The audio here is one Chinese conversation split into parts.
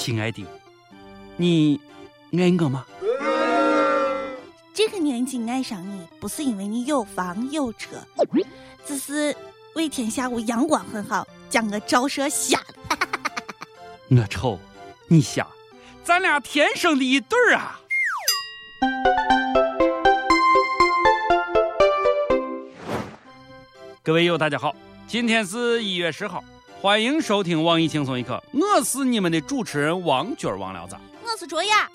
亲爱的，你爱我吗？这个年纪爱上你，不是因为你有房有车，只是为天下午阳光很好，将我照射瞎了。我丑，你瞎，咱俩天生的一对儿啊！各位友，大家好，今天是一月十号，欢迎收听网易轻松一刻，我是你们的主持人王军王聊子，我是卓雅。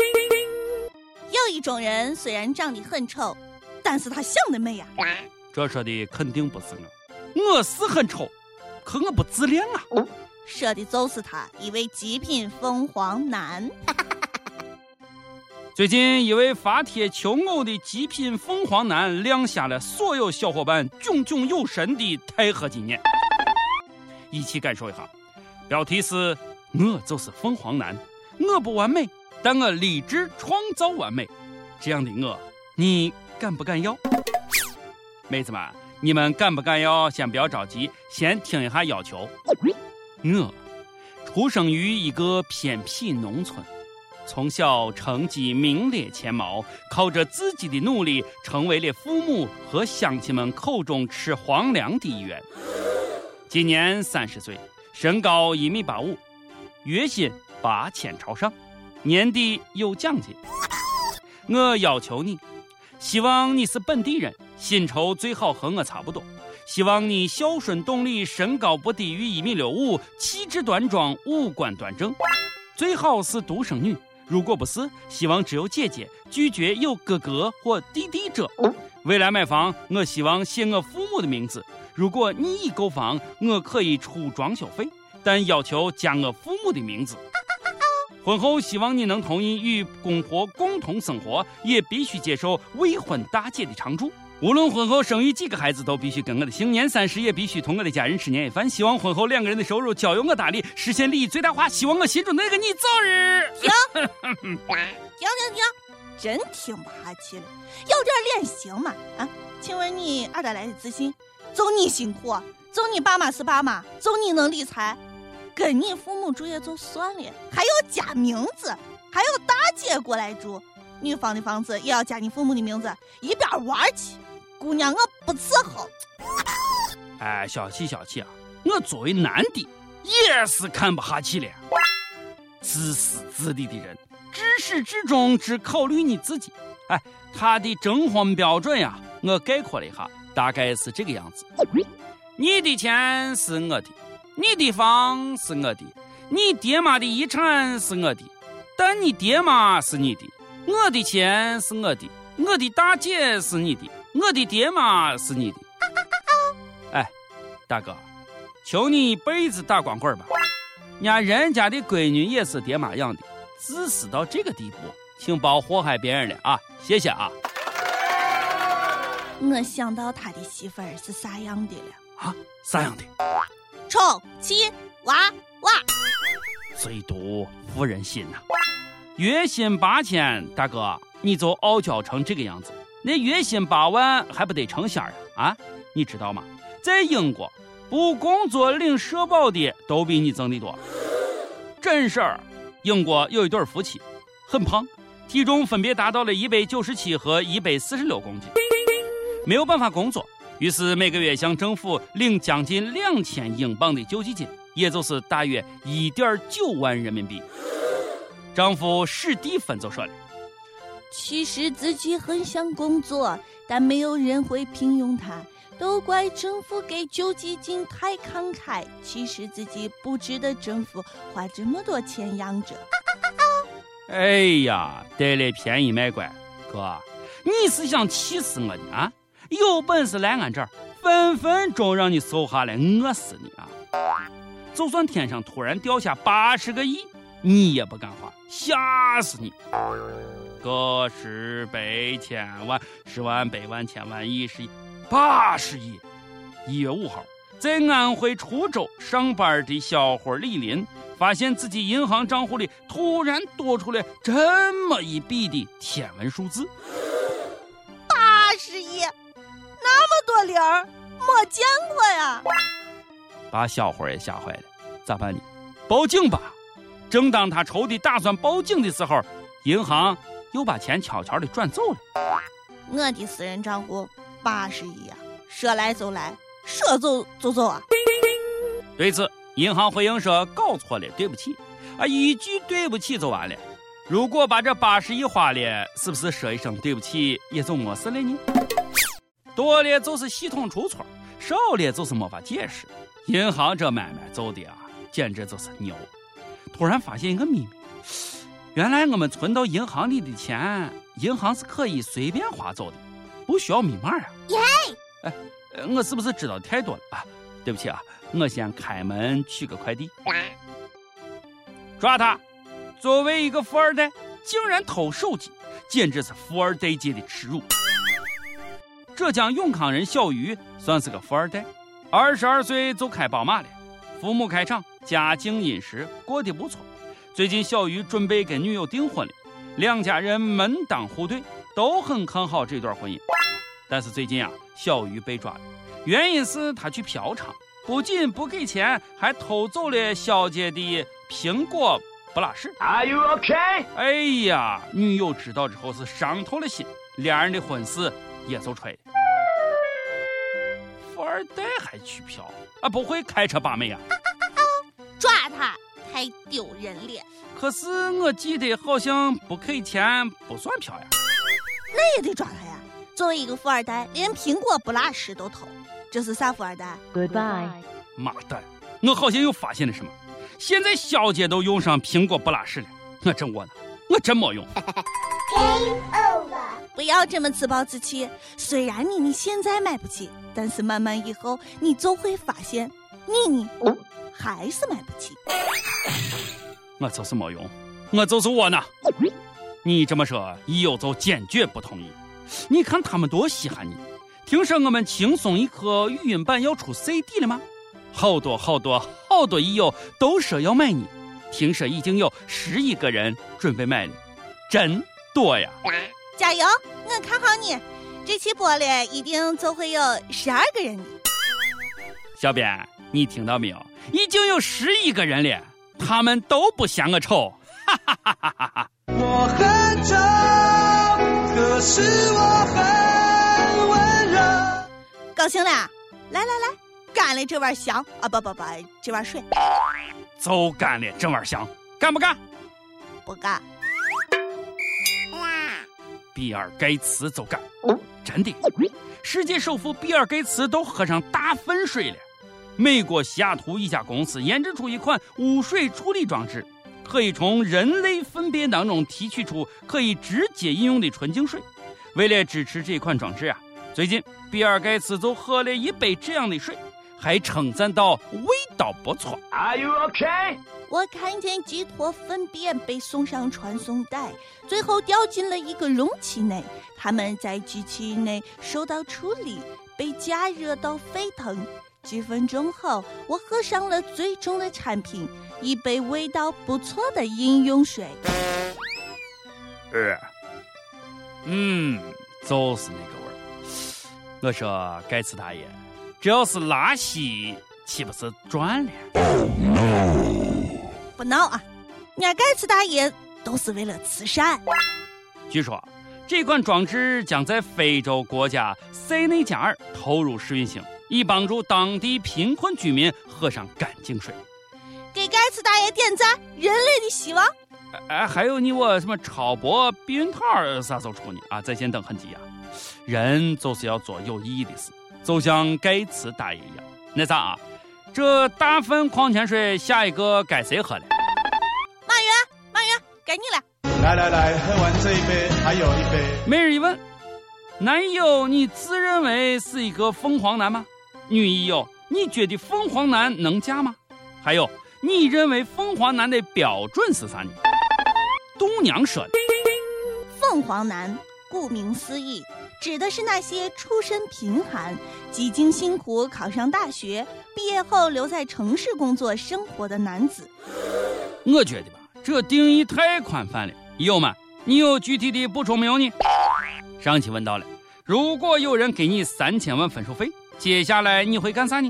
有一种人虽然长得很丑，但是他想得美呀。这说的肯定不是我，我是很丑，可我不自恋啊。说的就是他，一位极品凤凰男。最近，一位发帖求偶的极品凤凰男亮瞎了所有小伙伴炯炯有神的钛合金眼。一起感受一下，标题是“我就是凤凰男，我不完美，但我立志创造完美”。这样的我，你敢不敢要？妹子们，你们敢不敢要？先不要着急，先听一下要求。我出生于一个偏僻农村。从小成绩名列前茅，靠着自己的努力，成为了父母和乡亲们口中吃皇粮的一员。今年三十岁，身高一米八五，月薪八千朝上，年底有奖金。我要求你，希望你是本地人，薪酬最好和我差不多。希望你孝顺懂礼，身高不低于一米六五，气质端庄，五官端正，最好是独生女。如果不是，希望只有姐姐，拒绝有哥哥或弟弟者。未来买房，我希望写我父母的名字。如果你已购房，我可以出装修费，但要求加我父母的名字。婚后希望你能同意与公婆共同生活，也必须接受未婚大姐的常住。无论婚后生育几个孩子，都必须跟我的姓。年三十也必须同我的家人吃年夜饭。希望婚后两个人的收入交由我打理，实现利益最大化。希望我心中那个你早日停停停停，真听不下去了，有点脸行吗？啊，请问你二哪来的自信？就你辛苦，就你爸妈是爸妈，就你能理财，跟你父母住也就算了，还要加名字，还要大姐过来住，女方的房子也要加你父母的名字，一边玩去。姑娘，我不伺候。哎，小气小气啊！我作为男的也是看不下去了。自私自利的人，至始至终只考虑你自己。哎，他的征婚标准呀，我概括了一下，大概是这个样子：你的钱是我的，你的房是我的，你爹妈的遗产是我的，但你爹妈是你的，我的钱是我的，我的大姐是你的。我的爹妈是你的，哎，大哥，求你一辈子打光棍吧！伢人家的闺女也是爹妈养的，自私到这个地步，请别祸害别人了啊！谢谢啊！我想到他的媳妇儿是啥样的了啊？啥样的？臭气娃娃，最毒妇人心呐！月薪八千，大哥你就傲娇成这个样子。那月薪八万还不得成仙啊？啊，你知道吗？在英国，不工作领社保的都比你挣的多。真事儿，英国有一对夫妻，很胖，体重分别达到了一百九十七和一百四十六公斤，没有办法工作，于是每个月向政府领将近两千英镑的救济金，也就是大约一点九万人民币。丈夫史蒂芬就说了。其实自己很想工作，但没有人会聘用他，都怪政府给救济金太慷慨。其实自己不值得政府花这么多钱养着。哎呀，得了便宜卖乖，哥，你是想气死我呢啊？有本事来俺这儿，分分钟让你瘦下来，饿死你啊！就算天上突然掉下八十个亿，你也不敢花，吓死你！个十百千万十万百万千万亿十亿八十亿。一月五号，在安徽滁州上班的小伙李林，发现自己银行账户里突然多出来这么一笔的天文数字：那么多零儿，没见过呀！把小伙也吓坏了，咋办呢？报警吧！正当他愁的打算报警的时候，银行又把钱悄悄的转走了。我的私人账户八十亿啊，说来就来，说走就走啊！对此，银行回应说搞错了，对不起。啊，一句对不起就完了。如果把这八十亿花了，是不是说一声对不起也就没事了呢？多了就是系统出错，少了就是没法解释。银行这买卖做的啊，简直就是牛！突然发现一个秘密，原来我们存到银行里的钱，银行是可以随便划走的，不需要密码啊！耶！哎，我是不是知道太多了啊？对不起啊，我先开门取个快递。抓他！作为一个富二代，竟然偷手机，简直是富二代界的耻辱。浙江永康人小鱼算是个富二代，二十二岁就开宝马了，父母开厂，家境殷实，过得不错。最近小鱼准备跟女友订婚了，两家人门当户对，都很看好这段婚姻。但是最近啊，小鱼被抓了，原因是他去嫖娼，不仅不给钱，还偷走了小姐的苹果不拉屎。Are you okay？哎呀，女友知道之后是伤透了心，两人的婚事也就吹了。富二代还去嫖啊？不会开车把妹啊？抓他！太丢人了。可是我记得好像不给钱不算嫖呀。那也得抓他呀！作为一个富二代，连苹果不拉屎都偷，这是啥富二代？Goodbye。妈蛋！我好像又发现了什么。现在小姐都用上苹果不拉屎了，我真窝囊，我真没用。不要这么自暴自弃。虽然你你现在买不起，但是慢慢以后你就会发现，你你还是买不起。我就是没用，我就是窝囊。你这么说，一友就坚决不同意。你看他们多稀罕你！听说我们轻松一刻语音版要出 CD 了吗？好多好多好多益友都说要买你，听说已经有十一个人准备买了，真多呀！加油，我看好你，这期播了一定就会有十二个人的。小编，你听到没有？已经有十一个人了，他们都不嫌我丑，哈哈哈哈哈哈！我很丑，可是我很温柔。高兴了，来来来。干了这碗香啊！不不不，这碗水。就干了这碗香，干不干？不干。比尔盖茨就干，真的。世界首富比尔盖茨都喝上大粪水了。美国西雅图一家公司研制出一款污水处理装置，可以从人类粪便当中提取出可以直接饮用的纯净水。为了支持这款装置啊，最近比尔盖茨就喝了一杯这样的水。还称赞道味道不错。Are you okay？我看见几坨粪便被送上传送带，最后掉进了一个容器内。他们在机器内受到处理，被加热到沸腾。几分钟后，我喝上了最终的产品——一杯味道不错的饮用水。呃，嗯，就是那个味儿。我说盖茨大爷。只要是拉稀，岂不是赚了？不闹啊！人家盖茨大爷都是为了慈善。据说这款装置将在非洲国家塞内加尔投入试运行，以帮助当地贫困居民喝上干净水。给盖茨大爷点赞！人类的希望。哎，还有你我什么超薄避孕套啥时候出呢？啊，在线等很急啊！人就是要做有意义的事。就像盖茨大爷一样，那啥啊，这大份矿泉水下一个该谁喝了？马云，马云，该你了。来来来，喝完这一杯，还有一杯。每日一问：男友，你自认为是一个凤凰男吗？女友，你觉得凤凰男能嫁吗？还有，你认为凤凰男的标准是啥呢？度娘说的。凤凰男，顾名思义。指的是那些出身贫寒、几经辛苦考上大学、毕业后留在城市工作生活的男子。我觉得吧，这定义太宽泛了。友们，你有具体的补充没有呢？上期问到了，如果有人给你三千万分手费，接下来你会干啥呢？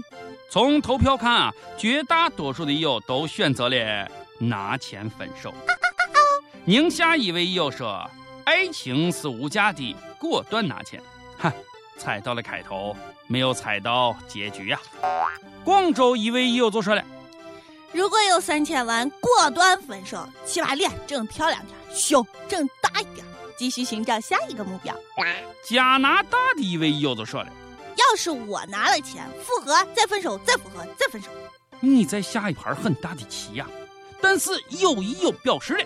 从投票看啊，绝大多数的友都选择了拿钱分手。宁夏一位友说：“爱情是无价的，果断拿钱。”哈，猜到了开头，没有猜到结局呀。广州一位友就说了：“如果有三千万，果断分手，起码脸整漂亮点，胸整大一点，继续寻找下一个目标。”加拿大的一位友就说了：“要是我拿了钱，复合再分手，再复合再分手。”你在下一盘很大的棋呀，但是友谊有表示了。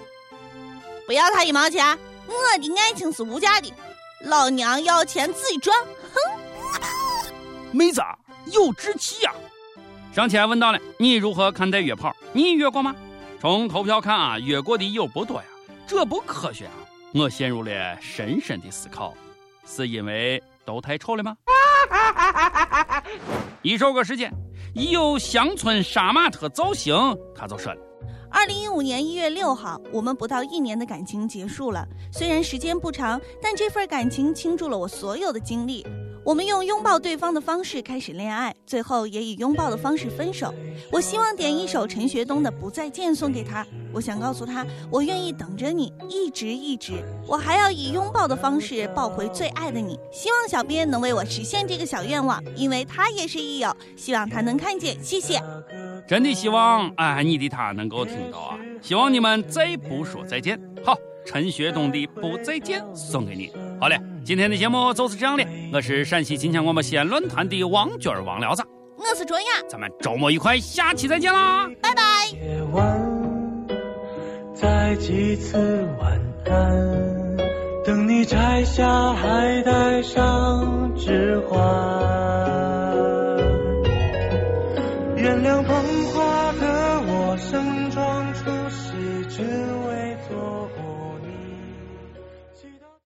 不要他一毛钱，我的爱情是无价的。老娘要钱自己赚，哼！妹子有志气呀。上期还问到了你如何看待约炮？你约过吗？从投票看啊，约过的有不多呀，这不科学啊！我陷入了深深的思考，是因为都太丑了吗？一首歌时间，一有乡村杀马特造型，他就说了。二零一五年一月六号，我们不到一年的感情结束了。虽然时间不长，但这份感情倾注了我所有的精力。我们用拥抱对方的方式开始恋爱，最后也以拥抱的方式分手。我希望点一首陈学冬的《不再见》送给他。我想告诉他，我愿意等着你，一直一直。我还要以拥抱的方式抱回最爱的你。希望小编能为我实现这个小愿望，因为他也是益友，希望他能看见。谢谢。真的希望哎，你的他能够听到啊！希望你们再不说再见。好，陈学冬的《不再见》送给你。好嘞，今天的节目就是这样的。我是陕西秦腔广播西安论坛的王娟王聊子，我是卓雅，咱们周末愉快，下期再见啦，拜拜。夜晚再几次晚安，等你摘下还带上指环。